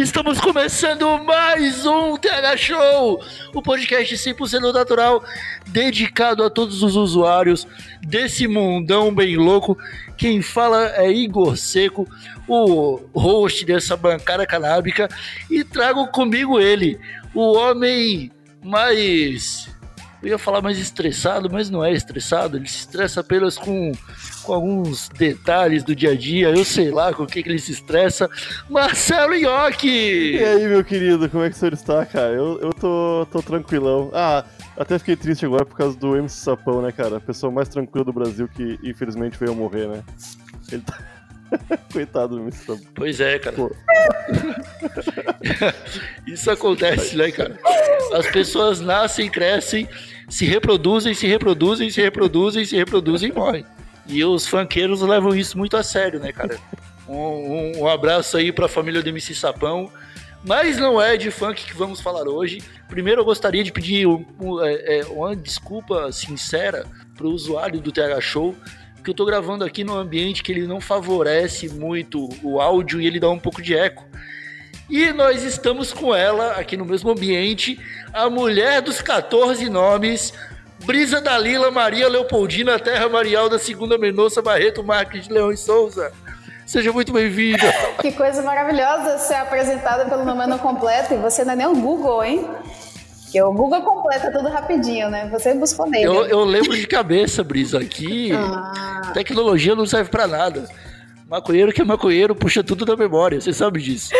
Estamos começando mais um TH Show, o podcast 100% natural dedicado a todos os usuários desse mundão bem louco. Quem fala é Igor Seco, o host dessa bancada canábica, e trago comigo ele, o homem mais. Eu ia falar mais estressado, mas não é estressado, ele se estressa apenas com com alguns detalhes do dia a dia, eu sei lá com o que, que ele se estressa. Marcelo Iocchi! E aí, meu querido, como é que o senhor está, cara? Eu, eu tô, tô tranquilão. Ah, até fiquei triste agora por causa do MC Sapão, né, cara? A pessoa mais tranquila do Brasil que infelizmente veio morrer, né? Ele tá. Coitado do Sapão. Pois é, cara. Isso acontece, né, cara? As pessoas nascem, crescem, se reproduzem, se reproduzem, se reproduzem, se reproduzem e morrem. E os funkeiros levam isso muito a sério, né, cara? Um, um, um abraço aí pra família do MC Sapão. Mas não é de funk que vamos falar hoje. Primeiro eu gostaria de pedir um- um, é, é, uma desculpa sincera pro usuário do TH Show, que eu tô gravando aqui num ambiente que ele não favorece muito o áudio e ele dá um pouco de eco. E nós estamos com ela aqui no mesmo ambiente, a mulher dos 14 nomes, Brisa Dalila Maria Leopoldina Terra Marial da Segunda Mendonça Barreto Marques de Leão e Souza. Seja muito bem-vinda. Que coisa maravilhosa ser apresentada pelo nome completo e você não é nem o Google, hein? Porque o Google completa tudo rapidinho, né? Você buscou nele. Eu, eu lembro de cabeça, Brisa, aqui Ah, tecnologia não serve pra nada. Maconheiro que é maconheiro puxa tudo da memória, você sabe disso.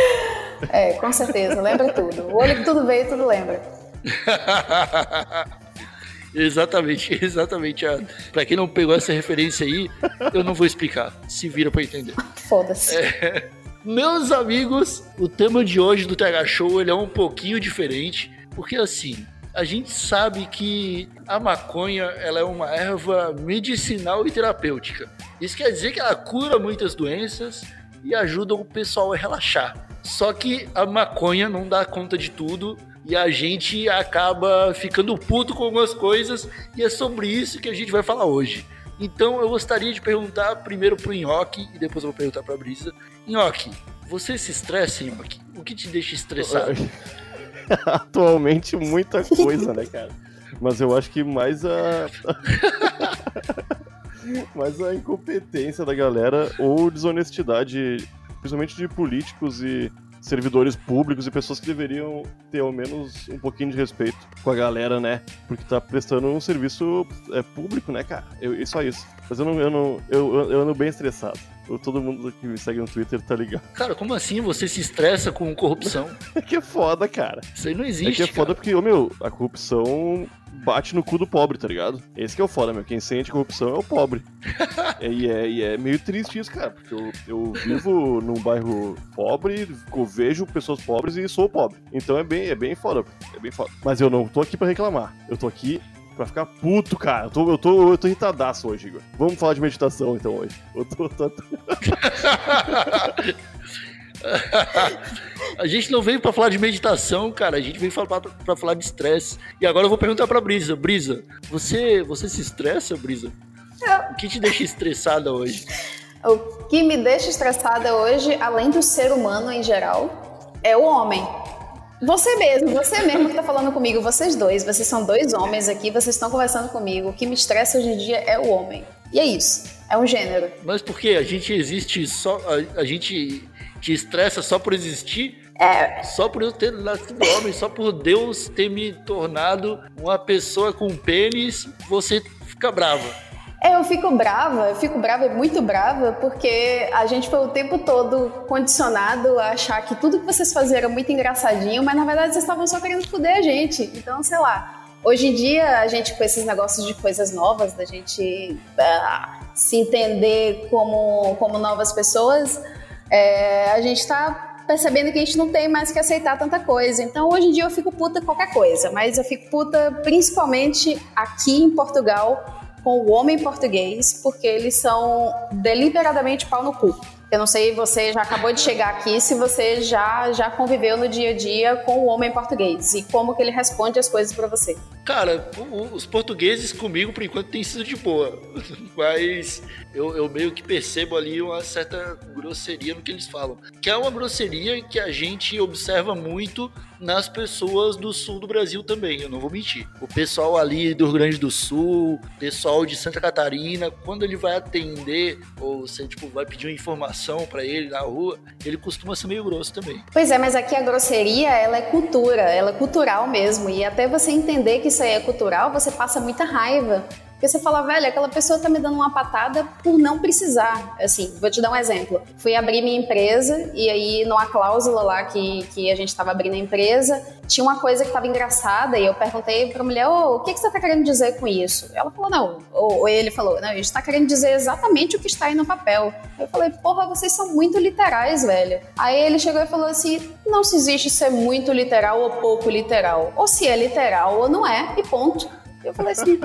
é, com certeza, lembra tudo. O olho que tudo veio, tudo lembra. exatamente, exatamente. Ah, Pra quem não pegou essa referência aí, eu não vou explicar. Se vira pra entender. Foda-se. Meus amigos, o tema de hoje do TH Show ele é um pouquinho diferente, porque assim, a gente sabe que a maconha ela é uma erva medicinal e terapêutica. Isso quer dizer que ela cura muitas doenças e ajuda o pessoal a relaxar. Só que a maconha não dá conta de tudo e a gente acaba ficando puto com algumas coisas e é sobre isso que a gente vai falar hoje. Então eu gostaria de perguntar primeiro pro Nhoque e depois eu vou perguntar pra Brisa. Nhoque, você se estressa, Nhoque? O que te deixa estressado? Atualmente, muita coisa, né, cara? Mas eu acho que mais a. mais a incompetência da galera ou desonestidade, principalmente de políticos e servidores públicos e pessoas que deveriam ter ao menos um pouquinho de respeito com a galera, né? Porque tá prestando um serviço é, público, né, cara? E só isso. Mas eu não, eu não, eu, eu ando bem estressado. Todo mundo que me segue no Twitter tá ligado. Cara, como assim você se estressa com corrupção? É que é foda, cara. Isso aí não É existe, que é foda cara. porque, ô, meu, a corrupção bate no cu do pobre, tá ligado? Esse que é o foda, meu. Quem sente corrupção é o pobre. e, é, e é meio triste isso, cara, porque eu, eu vivo num bairro pobre, eu vejo pessoas pobres e sou pobre. Então é bem, é bem foda, é bem foda. Mas eu não tô aqui pra reclamar. Eu tô aqui pra ficar puto, cara. Eu tô, eu tô, eu tô irritadaço hoje, Igor. Vamos falar de meditação, então, hoje. Eu tô, tô- tô- a gente não veio pra falar de meditação, cara. A gente veio pra falar de estresse. E agora eu vou perguntar pra Brisa. Brisa, você, você se estressa, Brisa? O que te deixa estressada hoje? O que me deixa estressada hoje, além do ser humano em geral, é o homem. Você mesmo, você mesmo que tá falando comigo, vocês dois, vocês são dois homens aqui, vocês estão conversando comigo. O que me estressa hoje em dia é o homem. E é isso, é um gênero. Mas por quê? A gente existe só. A, a gente te estressa só por existir? É, Só por eu ter nascido homem, só por Deus ter me tornado uma pessoa com pênis, você fica brava. É, eu fico brava, eu fico brava e muito brava porque a gente foi o tempo todo condicionado a achar que tudo que vocês faziam era muito engraçadinho, mas na verdade vocês estavam só querendo foder a gente. Então, sei lá, Hoje em dia, a gente com esses negócios de coisas novas, da gente uh, se entender como, como novas pessoas, é, a gente tá percebendo que a gente não tem mais que aceitar tanta coisa. Então, hoje em dia, eu fico puta qualquer coisa, mas eu fico puta principalmente aqui em Portugal com o homem português, porque eles são deliberadamente pau no cu. Eu não sei, você já acabou de chegar aqui, se você já já conviveu no dia a dia com o homem português e como que ele responde as coisas para você. Cara, os portugueses comigo por enquanto tem sido de boa, mas eu, eu, meio que percebo ali uma certa grosseria no que eles falam, que é uma grosseria que a gente observa muito nas pessoas do sul do Brasil também, eu não vou mentir. O pessoal ali do Rio Grande do Sul, pessoal de Santa Catarina, quando ele vai atender ou você tipo vai pedir uma informação para ele na rua, ele costuma ser meio grosso também. Pois é, mas aqui a grosseria, ela é cultura, ela é cultural mesmo, e até você entender que isso aí é cultural, você passa muita raiva. Porque você fala, velho, aquela pessoa tá me dando uma patada por não precisar. Assim, vou te dar um exemplo. Fui abrir minha empresa e aí numa cláusula lá que, que a gente tava abrindo a empresa, tinha uma coisa que tava engraçada e eu perguntei pra mulher, ô, o que, que você tá querendo dizer com isso? Ela falou, não. Ou, ou ele falou, não, a gente tá querendo dizer exatamente o que está aí no papel. Eu falei, porra, vocês são muito literais, velho. Aí ele chegou e falou assim, não se existe ser muito literal ou pouco literal. Ou se é literal ou não é, e ponto. Eu falei assim,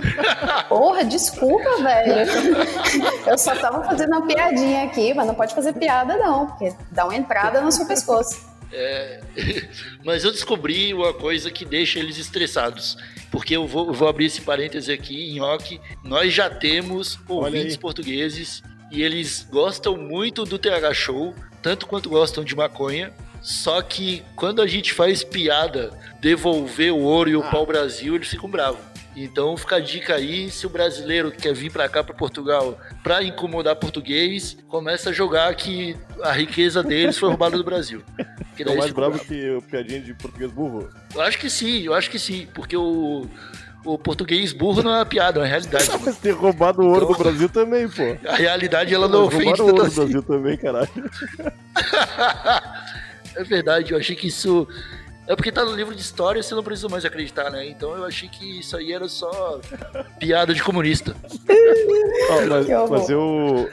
porra, desculpa, velho. Eu só tava fazendo uma piadinha aqui, mas não pode fazer piada não, porque dá uma entrada no seu pescoço. É, mas eu descobri uma coisa que deixa eles estressados. Porque eu vou, eu vou abrir esse parêntese aqui, em rock. Nós já temos ouvintes portugueses e eles gostam muito do TH Show, tanto quanto gostam de maconha. Só que quando a gente faz piada, devolver o ouro e o ah. pau Brasil, eles ficam bravos. Então fica a dica aí, se o brasileiro quer vir para cá, para Portugal, para incomodar português, começa a jogar que a riqueza deles foi roubada do Brasil. Que é mais bravo que o piadinha de português burro? Eu acho que sim, eu acho que sim, porque o o português burro não é uma piada, é uma realidade. Mas ter roubado o ouro então, do Brasil também, pô. A realidade ela não ofende tanto o ouro assim. do Brasil também, caralho. é verdade, eu achei que isso é porque tá no livro de história e você não precisa mais acreditar, né? Então eu achei que isso aí era só piada de comunista. oh, mas, mas eu.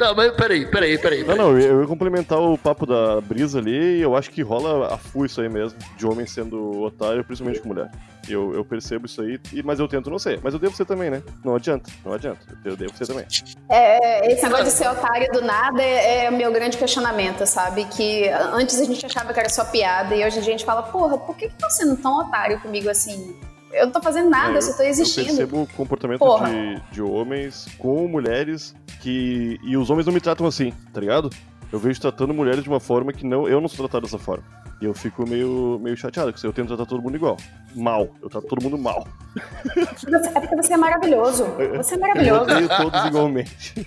Tá, mas peraí, peraí, peraí. Não, não, eu ia complementar o papo da brisa ali e eu acho que rola a fu isso aí mesmo, de homem sendo otário, principalmente com mulher. Eu, eu percebo isso aí, mas eu tento não ser. Mas eu devo ser também, né? Não adianta, não adianta. Eu devo ser também. É, esse negócio de ser otário do nada é, é o meu grande questionamento, sabe? Que antes a gente achava que era só piada e hoje a gente fala, porra, por que, que tá sendo tão otário comigo assim? Eu não tô fazendo nada, é, eu só tô existindo. Eu percebo o comportamento de, de homens com mulheres que. E os homens não me tratam assim, tá ligado? Eu vejo tratando mulheres de uma forma que não, eu não sou tratado dessa forma. E eu fico meio, meio chateado, porque eu tento tratar todo mundo igual. Mal. Eu trato todo mundo mal. É porque você é maravilhoso. Você é maravilhoso. Eu todos igualmente.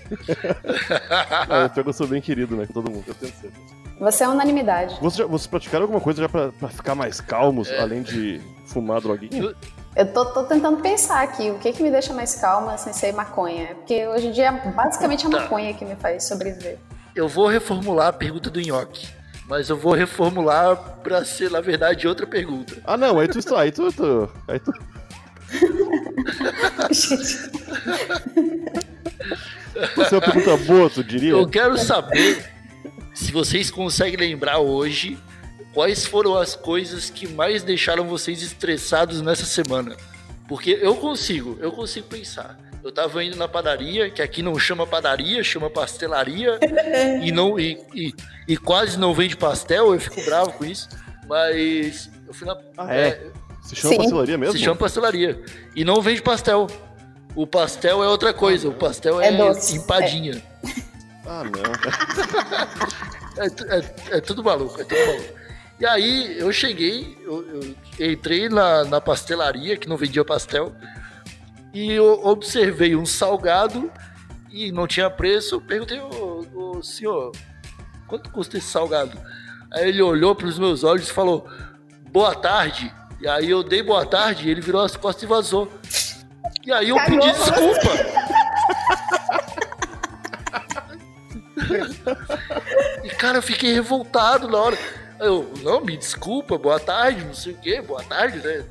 é, eu, eu sou bem querido, né? Com todo mundo. Eu tento ser. Você é unanimidade. Vocês, já, vocês praticaram alguma coisa já pra, pra ficar mais calmos, é. além de fumar droguinha? Eu tô, tô, tentando pensar aqui, o que que me deixa mais calma sem ser maconha? Porque hoje em dia é basicamente a tá. maconha que me faz sobreviver. Eu vou reformular a pergunta do Nhoque. Mas eu vou reformular pra ser, na verdade, outra pergunta. Ah, não, aí tu está, aí tu. tu aí tu... Essa é uma pergunta boa, tu diria? Eu quero saber se vocês conseguem lembrar hoje quais foram as coisas que mais deixaram vocês estressados nessa semana. Porque eu consigo, eu consigo pensar. Eu tava indo na padaria, que aqui não chama padaria, chama pastelaria, e não e, e, e, quase não vende pastel, eu fico bravo com isso. Mas eu fui na. Ah, é? é se chama Sim. pastelaria mesmo? Se chama pastelaria. E não vende pastel. O pastel é outra coisa, o pastel é, é empadinha. É. Ah, não. é, é, é tudo maluco, é tudo maluco. E aí eu cheguei, eu, eu entrei na, na pastelaria, que não vendia pastel, e eu observei um salgado e não tinha preço. Perguntei, ô, ô senhor, quanto custa esse salgado? Aí ele olhou para os meus olhos e falou, boa tarde. E aí eu dei boa tarde e ele virou as costas e vazou. E aí eu pedi desculpa. e cara, eu fiquei revoltado na hora. Eu, não, me desculpa, boa tarde, não sei o quê, boa tarde, né?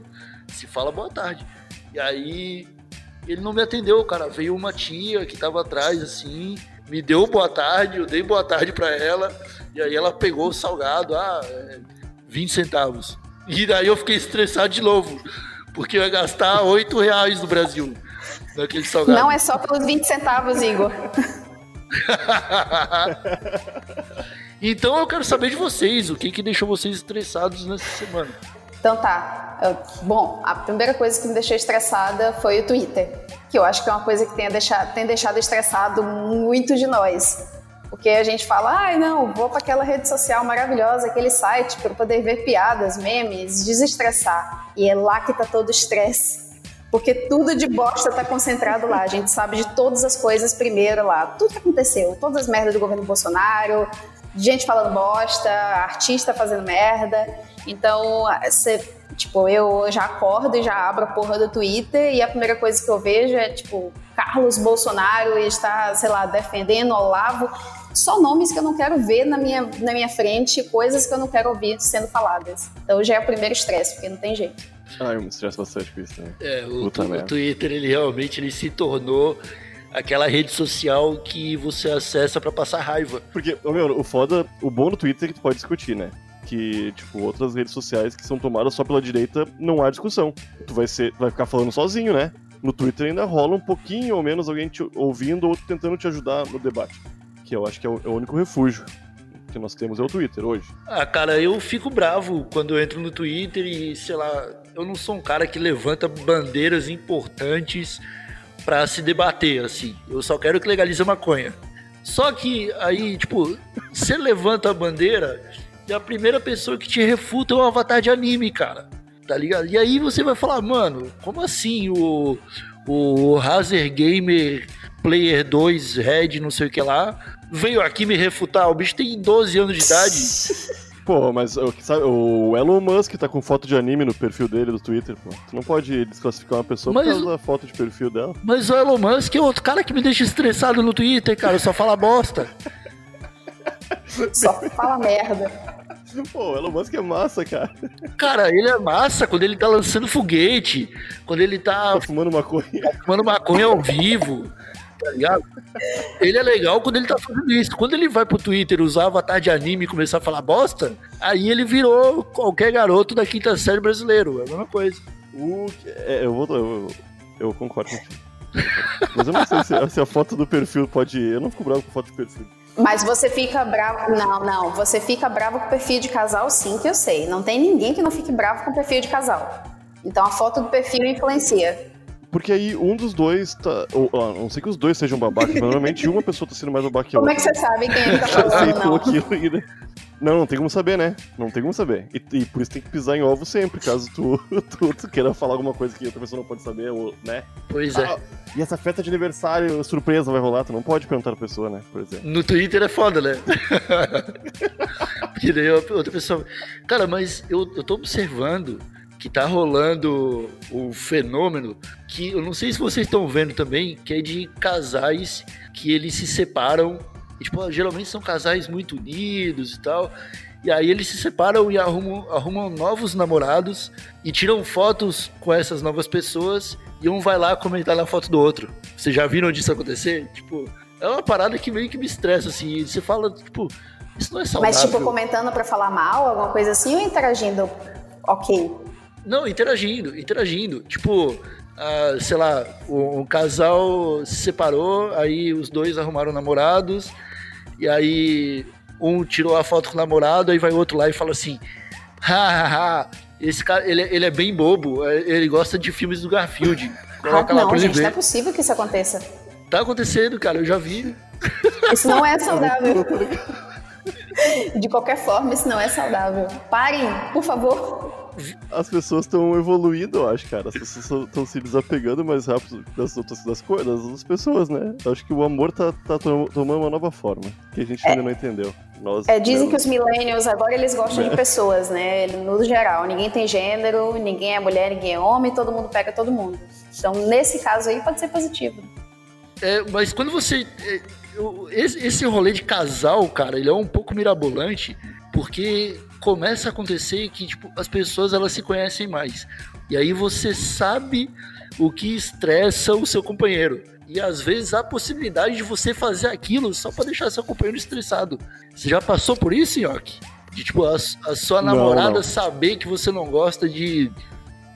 se fala boa tarde. E aí ele não me atendeu, cara. Veio uma tia que tava atrás, assim, me deu boa tarde, eu dei boa tarde para ela, e aí ela pegou o salgado, ah, é, 20 centavos. E daí eu fiquei estressado de novo, porque eu ia gastar 8 reais no Brasil naquele salgado. Não é só pelos 20 centavos, Igor. então eu quero saber de vocês, o que que deixou vocês estressados nessa semana? Então tá. Bom, a primeira coisa que me deixou estressada foi o Twitter. Que eu acho que é uma coisa que tem deixado, tem deixado estressado muito de nós. Porque a gente fala, ai não, vou para aquela rede social maravilhosa, aquele site, para poder ver piadas, memes, desestressar. E é lá que tá todo o estresse. Porque tudo de bosta tá concentrado lá. A gente sabe de todas as coisas primeiro lá. Tudo que aconteceu, todas as merdas do governo Bolsonaro, gente falando bosta, artista fazendo merda. Então, você, tipo, eu já acordo e já abro a porra do Twitter e a primeira coisa que eu vejo é, tipo, Carlos Bolsonaro está, sei lá, defendendo Olavo. Só nomes que eu não quero ver na minha, na minha frente, coisas que eu não quero ouvir sendo faladas. Então já é o primeiro estresse, porque não tem jeito. Ah, eu me estresso bastante com isso também. É, o, Puta o. Twitter, ele realmente ele se tornou aquela rede social que você acessa pra passar raiva. Porque, ô, meu, o foda, o bom do Twitter é que tu pode discutir, né? Que, tipo, outras redes sociais que são tomadas só pela direita, não há discussão. Tu vai, ser, vai ficar falando sozinho, né? No Twitter ainda rola um pouquinho ou menos alguém te ouvindo ou tentando te ajudar no debate. Que eu acho que é o, é o único refúgio que nós temos é o Twitter hoje. Ah, cara, eu fico bravo quando eu entro no Twitter e, sei lá, eu não sou um cara que levanta bandeiras importantes pra se debater, assim. Eu só quero que legalize a maconha. Só que aí, tipo, você levanta a bandeira e a primeira pessoa que te refuta é o avatar de anime, cara. Tá ligado? E aí você vai falar, mano, como assim o, o Razer Gamer Player 2 Red, não sei o que lá, veio aqui me refutar? O bicho tem 12 anos de idade. Pô, mas o que sabe, o Elon Musk tá com foto de anime no perfil dele do Twitter, pô. Tu não pode desclassificar uma pessoa Mas por causa da foto de perfil dela. Mas o Elon Musk é outro cara que me deixa estressado no Twitter, cara. Só fala bosta. Só fala merda. Pô, o Elon Musk é massa, cara. Cara, ele é massa quando ele tá lançando foguete, quando ele tá Tá fumando maconha. fumando maconha ao vivo, tá ligado? Ele é legal quando ele tá fazendo isso. Quando ele vai pro Twitter usar avatar de anime e começar a falar bosta, aí ele virou qualquer garoto da quinta série brasileiro. É a mesma coisa. Que- é, eu vou. Eu, eu concordo contigo. Mas eu não sei se, se a foto do perfil pode. Eu não fico bravo com foto de perfil. Mas você fica bravo. Não, não. Você fica bravo com o perfil de casal, sim, que eu sei. Não tem ninguém que não fique bravo com o perfil de casal. Então a foto do perfil influencia. Porque aí um dos dois tá. Ou, a não sei que os dois sejam babacas, mas normalmente uma pessoa tá sendo mais babaca que a Como é que você sabe quem ele tá Já falando, aquilo e, né? Não, não tem como saber, né? Não tem como saber. E, e por isso tem que pisar em ovo sempre, caso tu, tu, tu queira falar alguma coisa que outra pessoa não pode saber, ou, né? Pois é. Ah, e essa festa de aniversário surpresa vai rolar? Tu não pode perguntar pra pessoa, né? Por exemplo. No Twitter é foda, né? Porque daí outra pessoa. Cara, mas eu, eu tô observando que tá rolando o fenômeno que eu não sei se vocês estão vendo também, que é de casais que eles se separam. E, tipo, geralmente são casais muito unidos e tal. E aí eles se separam e arrumam, arrumam novos namorados e tiram fotos com essas novas pessoas e um vai lá comentar na foto do outro. Vocês já viram disso acontecer? Tipo, é uma parada que meio que me estressa, assim. E Você fala, tipo, isso não é saudável. Mas, tipo, comentando pra falar mal, alguma coisa assim, ou interagindo? Ok. Não, interagindo, interagindo. Tipo, ah, sei lá, um, casal se separou, aí os dois arrumaram namorados, e aí um tirou a foto com o namorado, aí vai o outro lá e fala assim: hahaha, esse cara, ele, ele é bem bobo, é, ele gosta de filmes do Garfield. Coloca Ah, lá não, pra ele gente, não é possível que isso aconteça. Tá acontecendo, cara, eu já vi. Isso não é saudável. De qualquer forma, isso não é saudável. Parem, por favor. As pessoas estão evoluindo, eu acho, cara. As pessoas estão se desapegando mais rápido das outras das coisas, das outras pessoas, né? Eu acho que o amor tá, tá to- tomando uma nova forma, que a gente ainda não entendeu. Nós, É, dizem né, que os millennials agora eles gostam de pessoas, né? No geral, ninguém tem gênero, ninguém é mulher, ninguém é homem, todo mundo pega todo mundo. Então, nesse caso aí, pode ser positivo. É, mas quando você. é, esse rolê de casal, cara, ele é um pouco mirabolante. Porque começa a acontecer que tipo, as pessoas elas se conhecem mais. E aí você sabe o que estressa o seu companheiro. E às vezes há a possibilidade de você fazer aquilo só para deixar seu companheiro estressado. Você já passou por isso, Nhoque? De tipo, a, a sua Não, namorada não. saber que você não gosta de,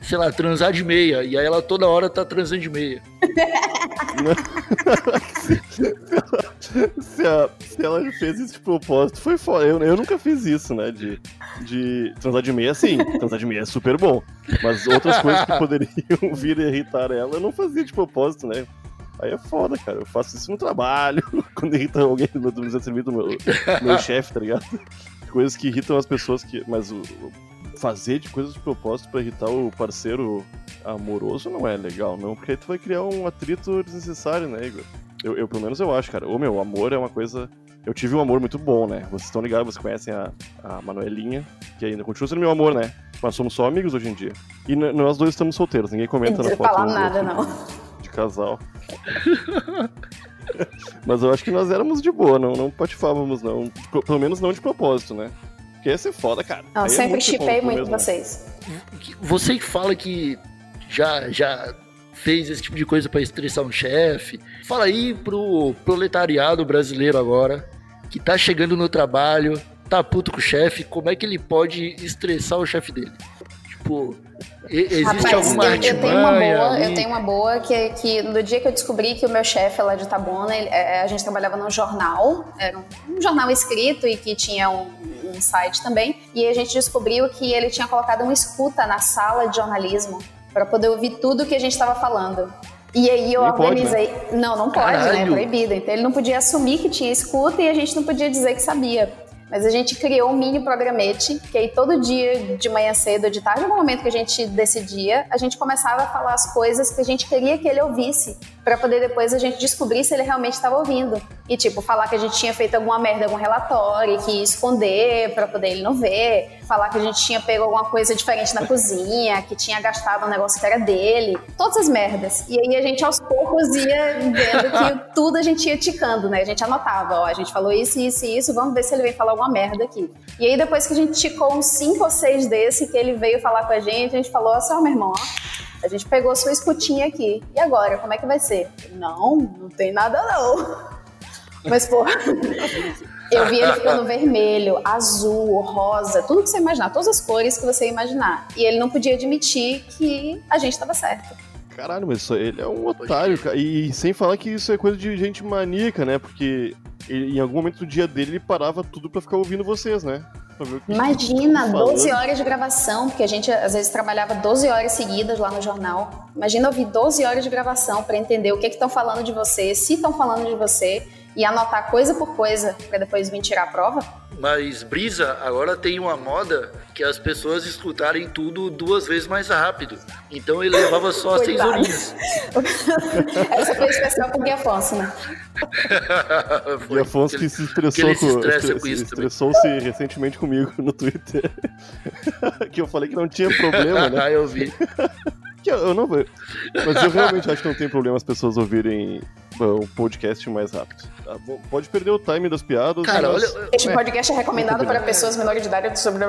sei lá, transar de meia. E aí ela toda hora tá transando de meia. se, a- se ela fez isso de propósito, foi foda. Eu, eu nunca fiz isso, né? De, de transar de meia, sim. Transar de meia é super bom. Mas outras coisas que poderiam vir irritar ela, eu não fazia de propósito, né? Aí é foda, cara. Eu faço isso no trabalho, quando irrita alguém do meu serviço, do meu, meu chefe, tá ligado? Coisas que irritam as pessoas que. Mas o fazer de coisas de propósito pra irritar o parceiro amoroso não é legal, não, porque aí tu vai criar um atrito desnecessário, né, Igor? Eu, eu, pelo menos eu acho, cara. O meu amor é uma coisa. Eu tive um amor muito bom, né? Vocês estão ligados, vocês conhecem a, a Manuelinha, que ainda continua sendo meu amor, né? Mas somos só amigos hoje em dia. E nós dois estamos solteiros, ninguém comenta Não na foto. falar um do nada, não. De casal. Mas eu acho que nós éramos de boa, não, não patifávamos, não. Pelo menos não de propósito, né? Ia ser foda, cara. Não, Aí é sempre muito chipei muito mesmo, né? vocês. Você que fala que já, já fez esse tipo de coisa pra estressar um chefe, fala aí pro proletariado brasileiro agora, que tá chegando no trabalho, tá puto com o chefe, como é que ele pode estressar o chefe dele? Tipo, e- existe Rapaz, alguma eu, eu tenho uma boa, ali? eu tenho uma boa que, que no dia que eu descobri que o meu chefe lá de Itabuna, ele- é, a gente trabalhava num jornal, era um, um jornal escrito e que tinha um, um site também, e a gente descobriu que ele tinha colocado uma escuta na sala de jornalismo para poder ouvir tudo que a gente estava falando. E aí eu Nem pode, né? organizei. Não, não pode, né? É Caralho. proibido. Então ele não podia assumir que tinha escuta e a gente não podia dizer que sabia. Mas a gente criou um mini programete, que aí todo dia, de manhã cedo, de tarde, no momento que a gente decidia, a gente começava a falar as coisas que a gente queria que ele ouvisse, para poder depois a gente descobrir se ele realmente estava ouvindo. E tipo, falar que a gente tinha feito alguma merda, algum relatório, que ia esconder para poder ele não ver, falar que a gente tinha pego alguma coisa diferente na cozinha, que tinha gastado um negócio que era dele, todas as merdas. E aí a gente aos poucos ia vendo que tudo a gente ia ticando, né? A gente anotava, ó, a gente falou isso, isso e isso, vamos ver se ele vem falar alguma merda aqui. E aí depois que a gente ticou uns cinco ou seis desse, que ele veio falar com a gente, a gente falou assim, ó, meu irmão, ó, a gente pegou sua escutinha aqui. E agora, como é que vai ser? Não, não tem nada não. Mas, porra, eu vi ele ficando vermelho, azul, rosa, tudo que você imaginar, todas as cores que você imaginar. E ele não podia admitir que a gente estava certo. Caralho, mas ele é um otário, cara. E, sem falar que isso é coisa de gente maníaca, né? Porque ele- em algum momento do dia dele ele parava tudo pra ficar ouvindo vocês, né? Imagina, vocês estão 12 falando. horas de gravação, porque a gente às vezes trabalhava 12 horas seguidas lá no jornal. Imagina ouvir 12 horas de gravação para entender o que estão falando de você, se estão falando de você, e anotar coisa por coisa para depois vir tirar a prova. Mas Brisa, agora tem uma moda que as pessoas escutarem tudo duas vezes mais rápido. Então ele levava só as seis horinhas. Essa foi especial pro Gui Afonso, né? E Afonso que se estressou ele se com, estressa estre- com isso estressou-se recentemente comigo no Twitter. que eu falei que não tinha problema, né? Ah, eu vi. Que eu, eu não vou. Mas eu realmente acho que não tem problema as pessoas ouvirem bom, o podcast mais rápido. Tá? Pode perder o time das piadas. Cara, mas- olha, Este podcast é recomendado para pessoas menores de idade. sobre-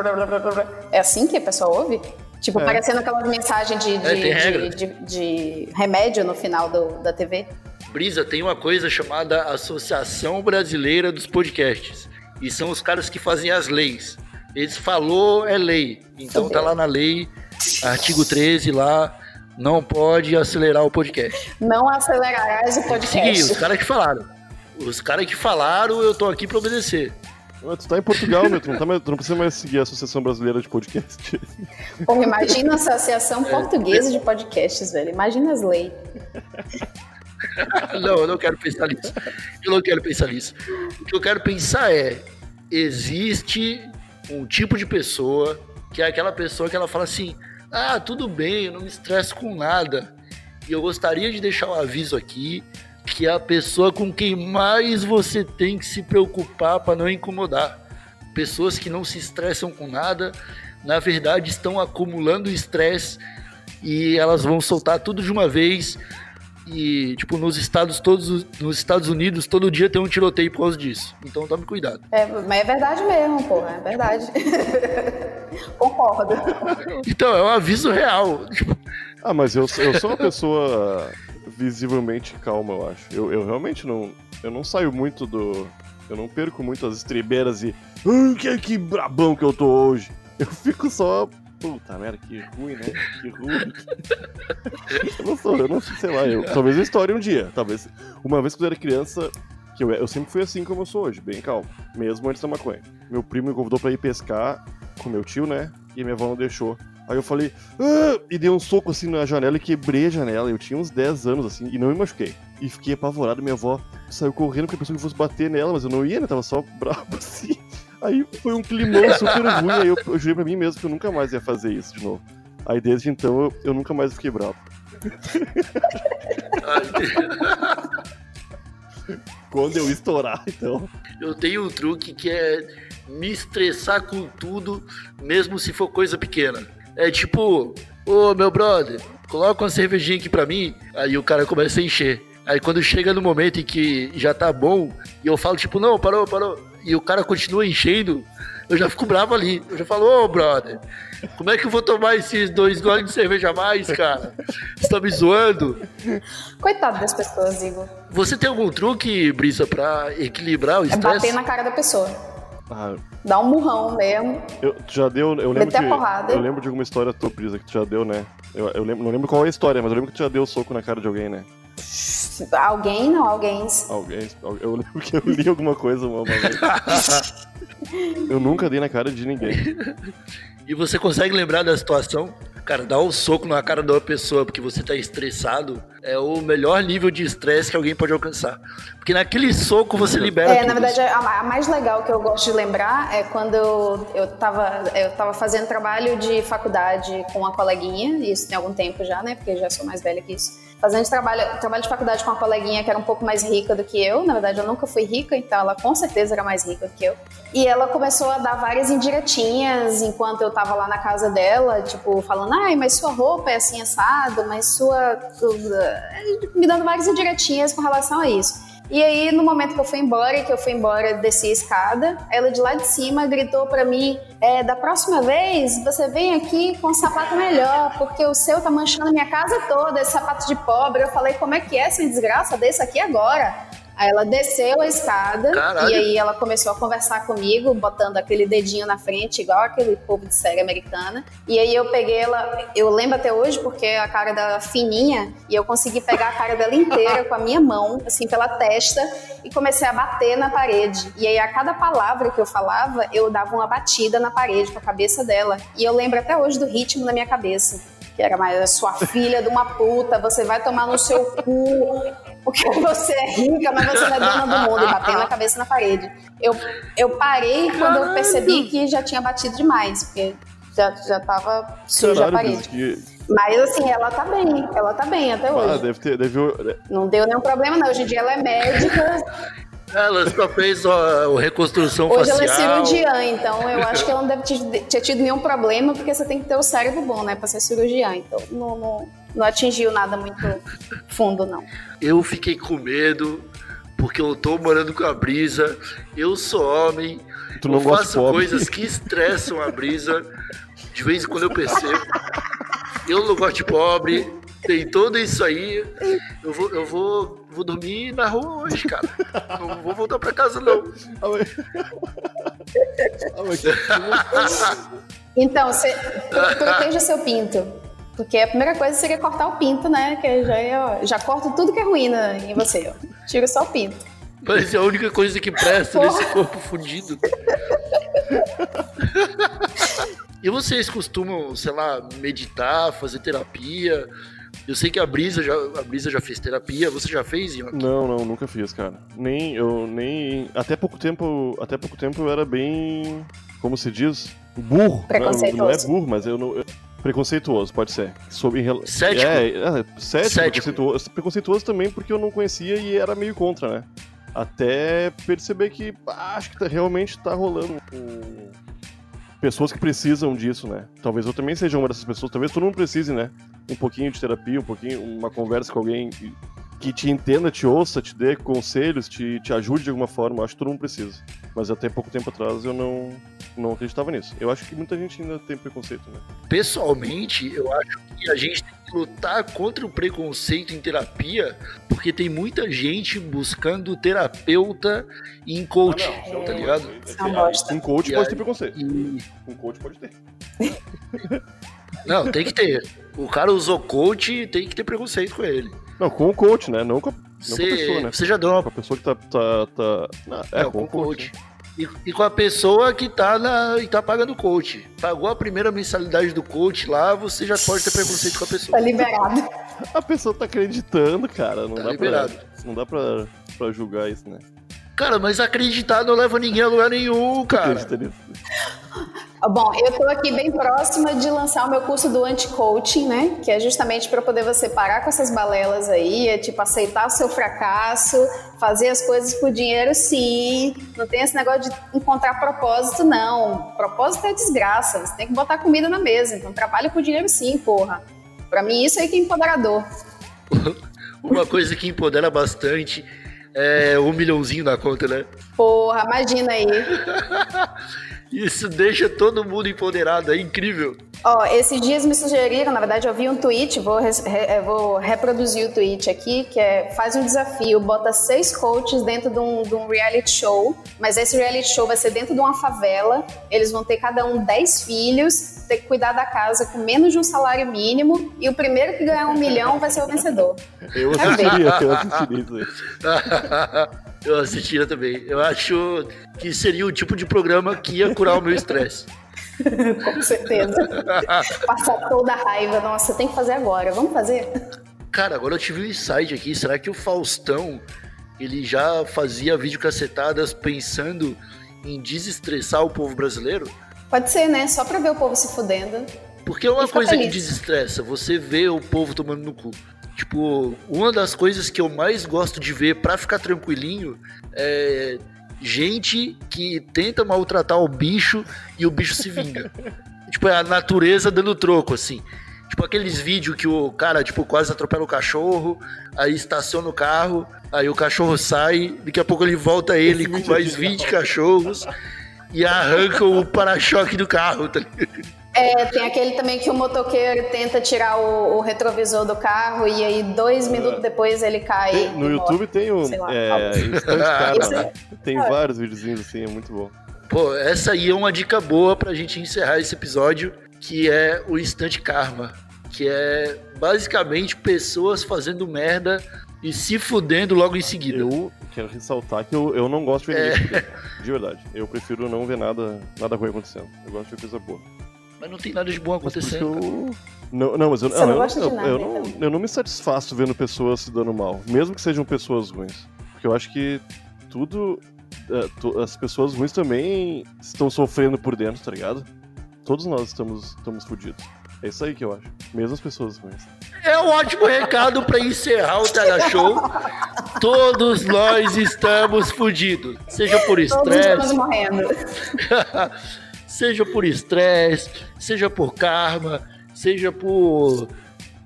É assim que a pessoa ouve? Tipo, É. parecendo aquelas mensagens de, de, É, de, de- de remédio no final do- da TV. Brisa, tem uma coisa chamada Associação Brasileira dos Podcasts. E são os caras que fazem as leis. Eles falou é lei. Então tá lá na lei, artigo 13 lá, não pode acelerar o podcast. Não acelerarás o Seguir, podcast. os caras que falaram. Os caras que falaram, eu tô aqui pra obedecer. Tu tá em Portugal, né? Tu não, tá mais- tu não precisa mais seguir a Associação Brasileira de Podcast. Porra, imagina a Associação É. Portuguesa de Podcasts, velho. Imagina as leis. Não, eu não quero pensar nisso. Eu não quero pensar nisso. O que eu quero pensar é: existe um tipo de pessoa que é aquela pessoa que ela fala assim: ah, tudo bem, eu não me estresso com nada. E eu gostaria de deixar um aviso aqui que é a pessoa com quem mais você tem que se preocupar para não incomodar. Pessoas que não se estressam com nada, na verdade estão acumulando estresse e elas vão soltar tudo de uma vez E, tipo, nos Estados todos nos Estados Unidos, todo dia tem um tiroteio por causa disso. Então tome cuidado. É, mas é verdade mesmo, porra, é verdade. Concordo. Então, é um aviso real. Tipo, Ah, mas eu, eu sou uma pessoa visivelmente calma, eu acho. Eu, eu realmente não. Eu não saio muito do. Eu não perco muito as estribeiras e. "Ah, que, que brabão que eu tô hoje. Eu fico só. Puta merda, que ruim, né? Que ruim. eu não sou, eu não sei, sei lá. Eu, talvez eu estoure um dia. Talvez. Uma vez quando eu era criança. Que eu, eu sempre fui assim como eu sou hoje, bem calmo. Mesmo antes da maconha. Meu primo me convidou pra ir pescar com meu tio, né? E minha avó não deixou. Aí eu falei, ah! e dei um soco assim na janela e quebrei a janela. Eu tinha uns 10 anos assim e não me machuquei. E fiquei apavorado. Minha avó saiu correndo porque pensou que eu fosse bater nela, mas eu não ia, né? Tava só brabo assim. Aí foi um climão super ruim. Aí eu, eu jurei pra mim mesmo que eu nunca mais ia fazer isso de novo. Aí desde então eu, eu nunca mais fiquei bravo. Quando eu estourar, então. eu tenho um truque que é me estressar com tudo, mesmo se for coisa pequena. É tipo, ô meu brother, coloca uma cervejinha aqui pra mim. Aí o cara começa a encher. Aí quando chega no momento em que já tá bom, e eu falo tipo, não, parou, parou. E o cara continua enchendo, eu já fico bravo ali. Eu já falo, ô brother, como é que eu vou tomar esses dois goles de cerveja a mais, cara? Você tá me zoando? Coitado das pessoas, Igor. Você tem algum truque, Brisa, pra equilibrar o É estresse? bater na cara da pessoa. Ah, Dar um murrão mesmo. eu, tu já deu. Eu lembro, Meter a de, porrada. eu lembro de alguma história tua, Brisa, que tu já deu, né? Eu, eu lembro, não lembro qual é a história, mas eu lembro que tu já deu soco na cara de alguém, né? Alguém, não, alguém. Alguém. Eu lembro que eu li alguma coisa uma, vez. Eu nunca dei na cara de ninguém. E você consegue lembrar da situação? Cara, dar um soco na cara de uma pessoa porque você tá estressado é o melhor nível de estresse que alguém pode alcançar. Porque naquele soco você libera É, tudo. na verdade, a, mais legal que eu gosto de lembrar é quando eu, eu, tava, eu tava fazendo trabalho de faculdade com uma coleguinha, isso tem algum tempo já, né? Porque já sou mais velha que isso. Fazendo trabalho, trabalho de faculdade com uma coleguinha que era um pouco mais rica do que eu. Na verdade, eu nunca fui rica, então ela com certeza era mais rica do que eu. E ela começou a dar várias indiretinhas enquanto eu tava lá na casa dela, tipo, falando, ai, mas sua roupa é assim assado, mas sua. me dando várias indiretinhas com relação a isso. E aí, no momento que eu fui embora, que eu fui embora, desci a escada, ela de lá de cima gritou pra mim: é, da próxima vez você vem aqui com um sapato melhor, porque o seu tá manchando minha casa toda, esse sapato de pobre. Eu falei: como é que é sem desgraça desse aqui agora? Aí ela desceu a escada Caralho. e aí ela começou a conversar comigo, botando aquele dedinho na frente, igual aquele povo de série americana. E aí eu peguei ela, eu lembro até hoje porque a cara dela fininha e eu consegui pegar a cara dela inteira com a minha mão, assim, pela testa e comecei a bater na parede. E aí a cada palavra que eu falava, eu dava uma batida na parede com a cabeça dela. E eu lembro até hoje do ritmo na minha cabeça. Que era mais sua filha de uma puta, você vai tomar no seu cu, porque você é rica, mas você não é dona do mundo, e batendo a cabeça na parede. Eu, eu parei quando eu percebi que já tinha batido demais, porque já, já tava suja a parede. Que. Mas assim, ela tá bem, ela tá bem até Ah, hoje. deve ter. Deve, Não deu nenhum problema, não. Hoje em dia ela é médica, Ela só fez a reconstrução hoje facial. ela é cirurgiã, então eu acho que ela não deve ter, ter tido nenhum problema, porque você tem que ter o cérebro bom, né, pra ser cirurgiã. Então não, não, não atingiu nada muito fundo, não. Eu fiquei com medo, porque eu tô morando com a Brisa, eu sou homem, Tu não eu faço pobre. coisas que estressam a Brisa, de vez em quando eu percebo. Eu não gosto de pobre, tem tudo isso aí. Eu vou, eu vou, vou dormir na rua hoje, cara. Não vou voltar pra casa, não. Então, você pro- proteja seu pinto. Porque a primeira coisa seria cortar o pinto, né? Que já, é, ó, já corto tudo que é ruim na- em você. Ó. Tira só o pinto. Mas é a única coisa que presta nesse corpo fudido. E vocês costumam, sei lá, meditar, fazer terapia? Eu sei que a Brisa já, a Brisa já fez terapia. Você já fez, Ian? Não, não, nunca fiz, cara. Nem eu nem até pouco tempo, até pouco tempo eu era bem, como se diz, burro. Não, não é Preconceituoso. burro, mas eu não eu- preconceituoso, pode ser. Sobre Cético. É, é cético, Cético. Preconceituoso, preconceituoso também porque eu não conhecia e era meio contra, né? Até perceber que ah, acho que tá- realmente tá rolando um- pessoas que precisam disso, né? Talvez eu também seja uma dessas pessoas, talvez todo mundo precise, né? Um pouquinho de terapia, um pouquinho, uma conversa com alguém. que te entenda, te ouça, te dê conselhos, te, te ajude de alguma forma. Acho que todo mundo precisa. Mas até pouco tempo atrás eu não, não acreditava nisso. Eu acho que muita gente ainda tem preconceito, né? Pessoalmente, eu acho que a gente tem que lutar contra o preconceito em terapia, porque tem muita gente buscando terapeuta em coach, Ah, não, tá não, ligado? É uma bosta. Um coach E pode aí- ter preconceito. E- Um coach pode ter. Não, tem que ter. O cara usou coach, tem que ter preconceito com ele. Não, com o coach, né? Não com a, não com a Você pessoa, né? você já deu uma Com a pessoa que tá. tá, tá... Não, é, Não, com, com o coach. coach. E, e com a pessoa que tá, na, e tá pagando o coach. Pagou a primeira mensalidade do coach lá, você já pode ter preconceito com a Tá pessoa. liberado. A pessoa tá acreditando, cara. Não Tá dá liberado. pra. Não dá pra, pra julgar isso, né? Cara, mas acreditar não leva ninguém a lugar nenhum, cara. Acredita nisso. Bom, eu tô aqui bem próxima de lançar o meu curso do anti-coaching, né? Que é justamente para poder você parar com essas balelas aí, é tipo aceitar o seu fracasso, fazer as coisas por dinheiro, sim. Não tem esse negócio de encontrar propósito, não. Propósito é desgraça. Você tem que botar comida na mesa. Então trabalha por dinheiro, sim, porra. Pra mim, isso aí que é empoderador. Uma coisa que empodera bastante é um milhãozinho na conta, né? Porra, imagina aí. Isso deixa todo mundo empoderado, é incrível. Ó, esses dias me sugeriram, na verdade eu vi um tweet, vou, re- eh, vou reproduzir o tweet aqui, que é faz um desafio, bota seis coaches dentro de um, de um reality show, mas esse reality show vai ser dentro de uma favela, eles vão ter cada um dez filhos, ter que cuidar da casa com menos de um salário mínimo, e o primeiro que ganhar um milhão vai ser o vencedor. Eu assistiria, eu assistiria isso aí. Eu assistiria também. Eu acho que seria o tipo de programa que ia curar o meu estresse. Com certeza. Passar toda a raiva, nossa, tem que fazer agora, vamos fazer? Cara, agora eu tive um insight aqui. Será que o Faustão ele já fazia videocacetadas pensando em desestressar o povo brasileiro? Pode ser, né? Só pra ver o povo se fudendo. Porque é uma coisa que feliz. desestressa, você vê o povo tomando no cu. Tipo, uma das coisas que eu mais gosto de ver pra ficar tranquilinho é gente que tenta maltratar o bicho e o bicho se vinga. tipo, é a natureza dando troco, assim. Tipo, aqueles vídeos que o cara, tipo, quase atropela o cachorro, aí estaciona o carro, aí o cachorro sai, daqui a pouco ele volta ele com mais 20 cachorros e arranca o para-choque do carro, tá ligado? É, tem aquele também que o motoqueiro tenta tirar o, o retrovisor do carro e aí dois minutos depois ele cai. Tem- e no morre. YouTube tem o. sei lá. É, Instante Karma, Isso né? Tem vários videozinhos assim, é muito bom. Pô, essa aí é uma dica boa pra gente encerrar esse episódio, que é o Instant Karma. Que é basicamente pessoas fazendo merda e se fudendo logo em seguida. Eu quero ressaltar que eu, eu não gosto de ver É. De verdade. Eu prefiro não ver nada, nada ruim acontecendo. Eu gosto de ver coisa boa. Mas não tem nada de bom acontecendo. eu... Não, não, mas eu, Você não eu, nada, eu então. não, eu não me satisfaço vendo pessoas se dando mal, mesmo que sejam pessoas ruins. Porque eu acho que tudo. é, to- as pessoas ruins também estão sofrendo por dentro, tá ligado? Todos nós estamos, estamos fodidos. É isso aí que eu acho. Mesmo as pessoas ruins. É um ótimo recado pra encerrar o Tega Show. Todos nós estamos fudidos. Seja por Todos estamos estresse, morrendo. seja por estresse, seja por karma, seja por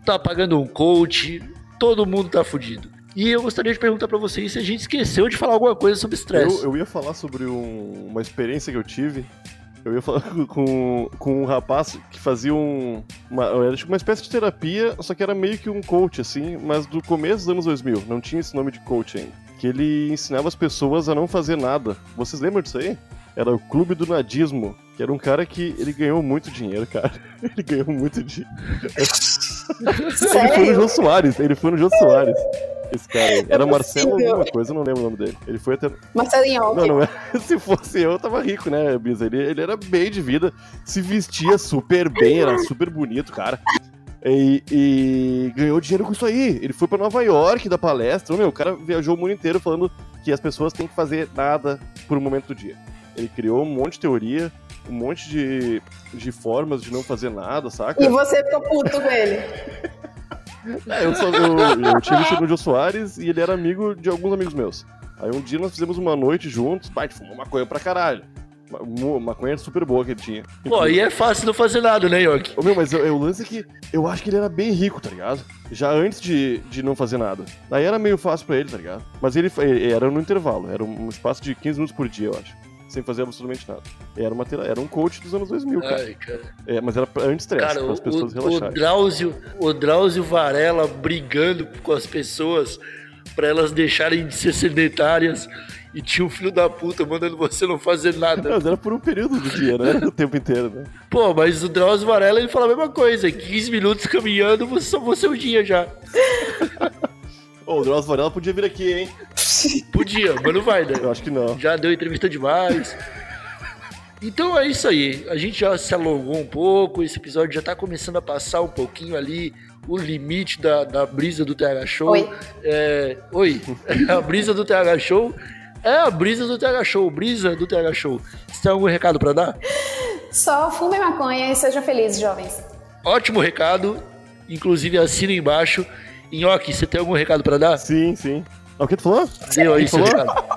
tá pagando um coach, todo mundo tá fudido. E eu gostaria de perguntar pra vocês se a gente esqueceu de falar alguma coisa sobre estresse. Eu, eu ia falar sobre um- uma experiência que eu tive. Eu ia falar com, com um rapaz que fazia um. Uma, era tipo uma espécie de terapia, só que era meio que um coach, assim, mas do começo dos anos 2000. Não tinha esse nome de coach ainda. Que ele ensinava as pessoas a não fazer nada. Vocês lembram disso aí? Era o Clube do Nadismo, que era um cara que ele ganhou muito dinheiro, cara. Ele ganhou muito dinheiro. Ele foi no? Jô Soares, ele foi no Jô Soares. Esse cara aí. Era É Marcelo possível. alguma coisa, eu não lembro o nome dele. Ele foi até. Marcelinho, Não, não é. Se fosse eu, eu tava rico, né, Bisa? Ele, ele era bem de vida, se vestia super bem, era super bonito, cara. E, e ganhou dinheiro com isso aí. Ele foi pra Nova York da palestra. Meu, o cara viajou o mundo inteiro falando que as pessoas têm que fazer nada por um momento do dia. Ele criou um monte de teoria, um monte de, de formas de não fazer nada, saca? E você ficou puto com ele. É, eu, só, eu, eu tinha visto no Jô Soares e ele era amigo de alguns amigos meus. Aí um dia nós fizemos uma noite juntos, pai, fumou maconha pra caralho. Uma maconha super boa que ele tinha. Pô, aí é fácil não fazer nada, né, York? Ô, meu, mas eu- eu- o lance é que eu acho que ele era bem rico, tá ligado? Já antes de, de não fazer nada. Daí era meio fácil pra ele, tá ligado? Mas ele, ele era no intervalo, era um espaço de 15 minutos por dia, eu acho. Sem fazer absolutamente nada. Era, uma, era um coach dos anos 2000, cara. Ai, cara. É, mas era anti-estresse, para o, as pessoas o, o relaxarem. Drauzio, o Drauzio Varela brigando com as pessoas pra elas deixarem de ser sedentárias e tinha um filho da puta mandando você não fazer nada. Não, mas era por um período do dia, né? O tempo inteiro, né? Pô, mas o Drauzio Varela ele fala a mesma coisa. 15 minutos caminhando, você só você o dia já. Ô, o Drauzio Varela podia vir aqui, hein? Podia, mas não vai, né? Eu acho que não. Já deu entrevista demais. Então é isso aí. A gente já se alongou um pouco. Esse episódio já tá começando a passar um pouquinho ali o limite da, da brisa do TH Show. Oi. É, oi. A brisa do TH Show é a brisa do TH Show. Brisa do TH Show. Você tem algum recado pra dar? Só fumem maconha e sejam felizes, jovens. Ótimo recado. Inclusive assina embaixo. Nhoque, você tem algum recado pra dar? Sim, sim. Ah, o que tu falou? Deu aí falou? recado.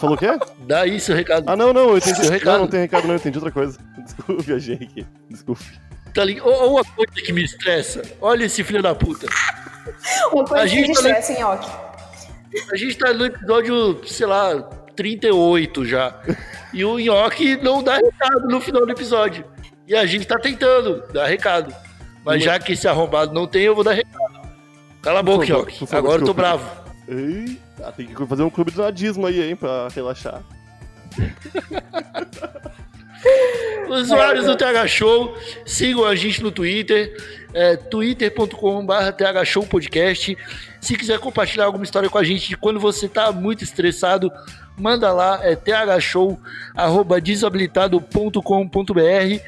Falou o quê? Dá aí seu recado. Ah, não, não, eu entendi. Seu recado. Não, não tem recado, não, eu entendi outra coisa. Desculpa, viajei aqui. Desculpe. Tá ligado? Ou uma coisa que me estressa. Olha esse filho da puta. Uma coisa A que gente me também- estressa, Nhoque. A gente tá no episódio, sei lá, 38 já. E o Nhoque não dá recado no final do episódio. E a gente tá tentando dar recado. Mas já que esse arrombado não tem, eu vou dar recado. Cala a boca, Nhoque. Agora eu tô bravo. Eita, tem que fazer um clube de nadismo aí, hein, pra relaxar. Usuários do TH Show, sigam a gente no Twitter, é, twitter.com.br TH Show Podcast. Se quiser compartilhar alguma história com a gente de quando você tá muito estressado, manda lá, é thshow.desabilitado.com.br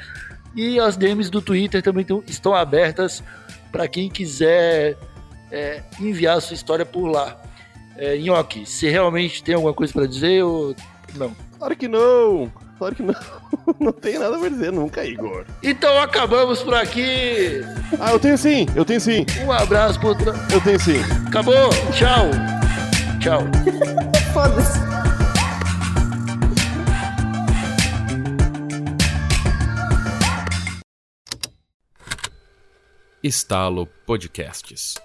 e as DMs do Twitter também tão- estão abertas para quem quiser é, enviar a sua história por lá. É, Nhoque, você realmente tem alguma coisa para dizer ou não? Claro que não! Claro que não. Não tem nada pra dizer nunca, Igor. Então acabamos por aqui. Ah, eu tenho sim, eu tenho sim, Um abraço pro outro. eu tenho sim. Acabou. Tchau. Tchau. Foda-se. Estalo Podcasts.